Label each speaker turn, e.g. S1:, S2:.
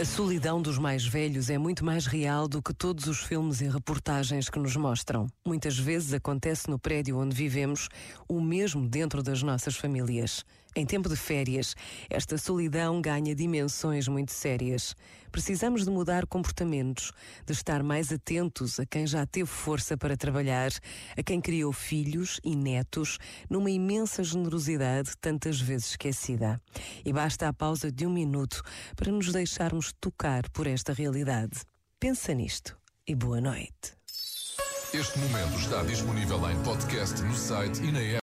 S1: A solidão dos mais velhos é muito mais real do que todos os filmes e reportagens que nos mostram. Muitas vezes acontece no prédio onde vivemos, o mesmo dentro das nossas famílias. Em tempo de férias, esta solidão ganha dimensões muito sérias. Precisamos de mudar comportamentos, de estar mais atentos a quem já teve força para trabalhar, a quem criou filhos e netos, numa imensa generosidade tantas vezes esquecida. E basta a pausa de um minuto para nos deixarmos tocar por esta realidade. Pensa nisto e boa noite.
S2: Este momento está disponível em podcast no site e na app.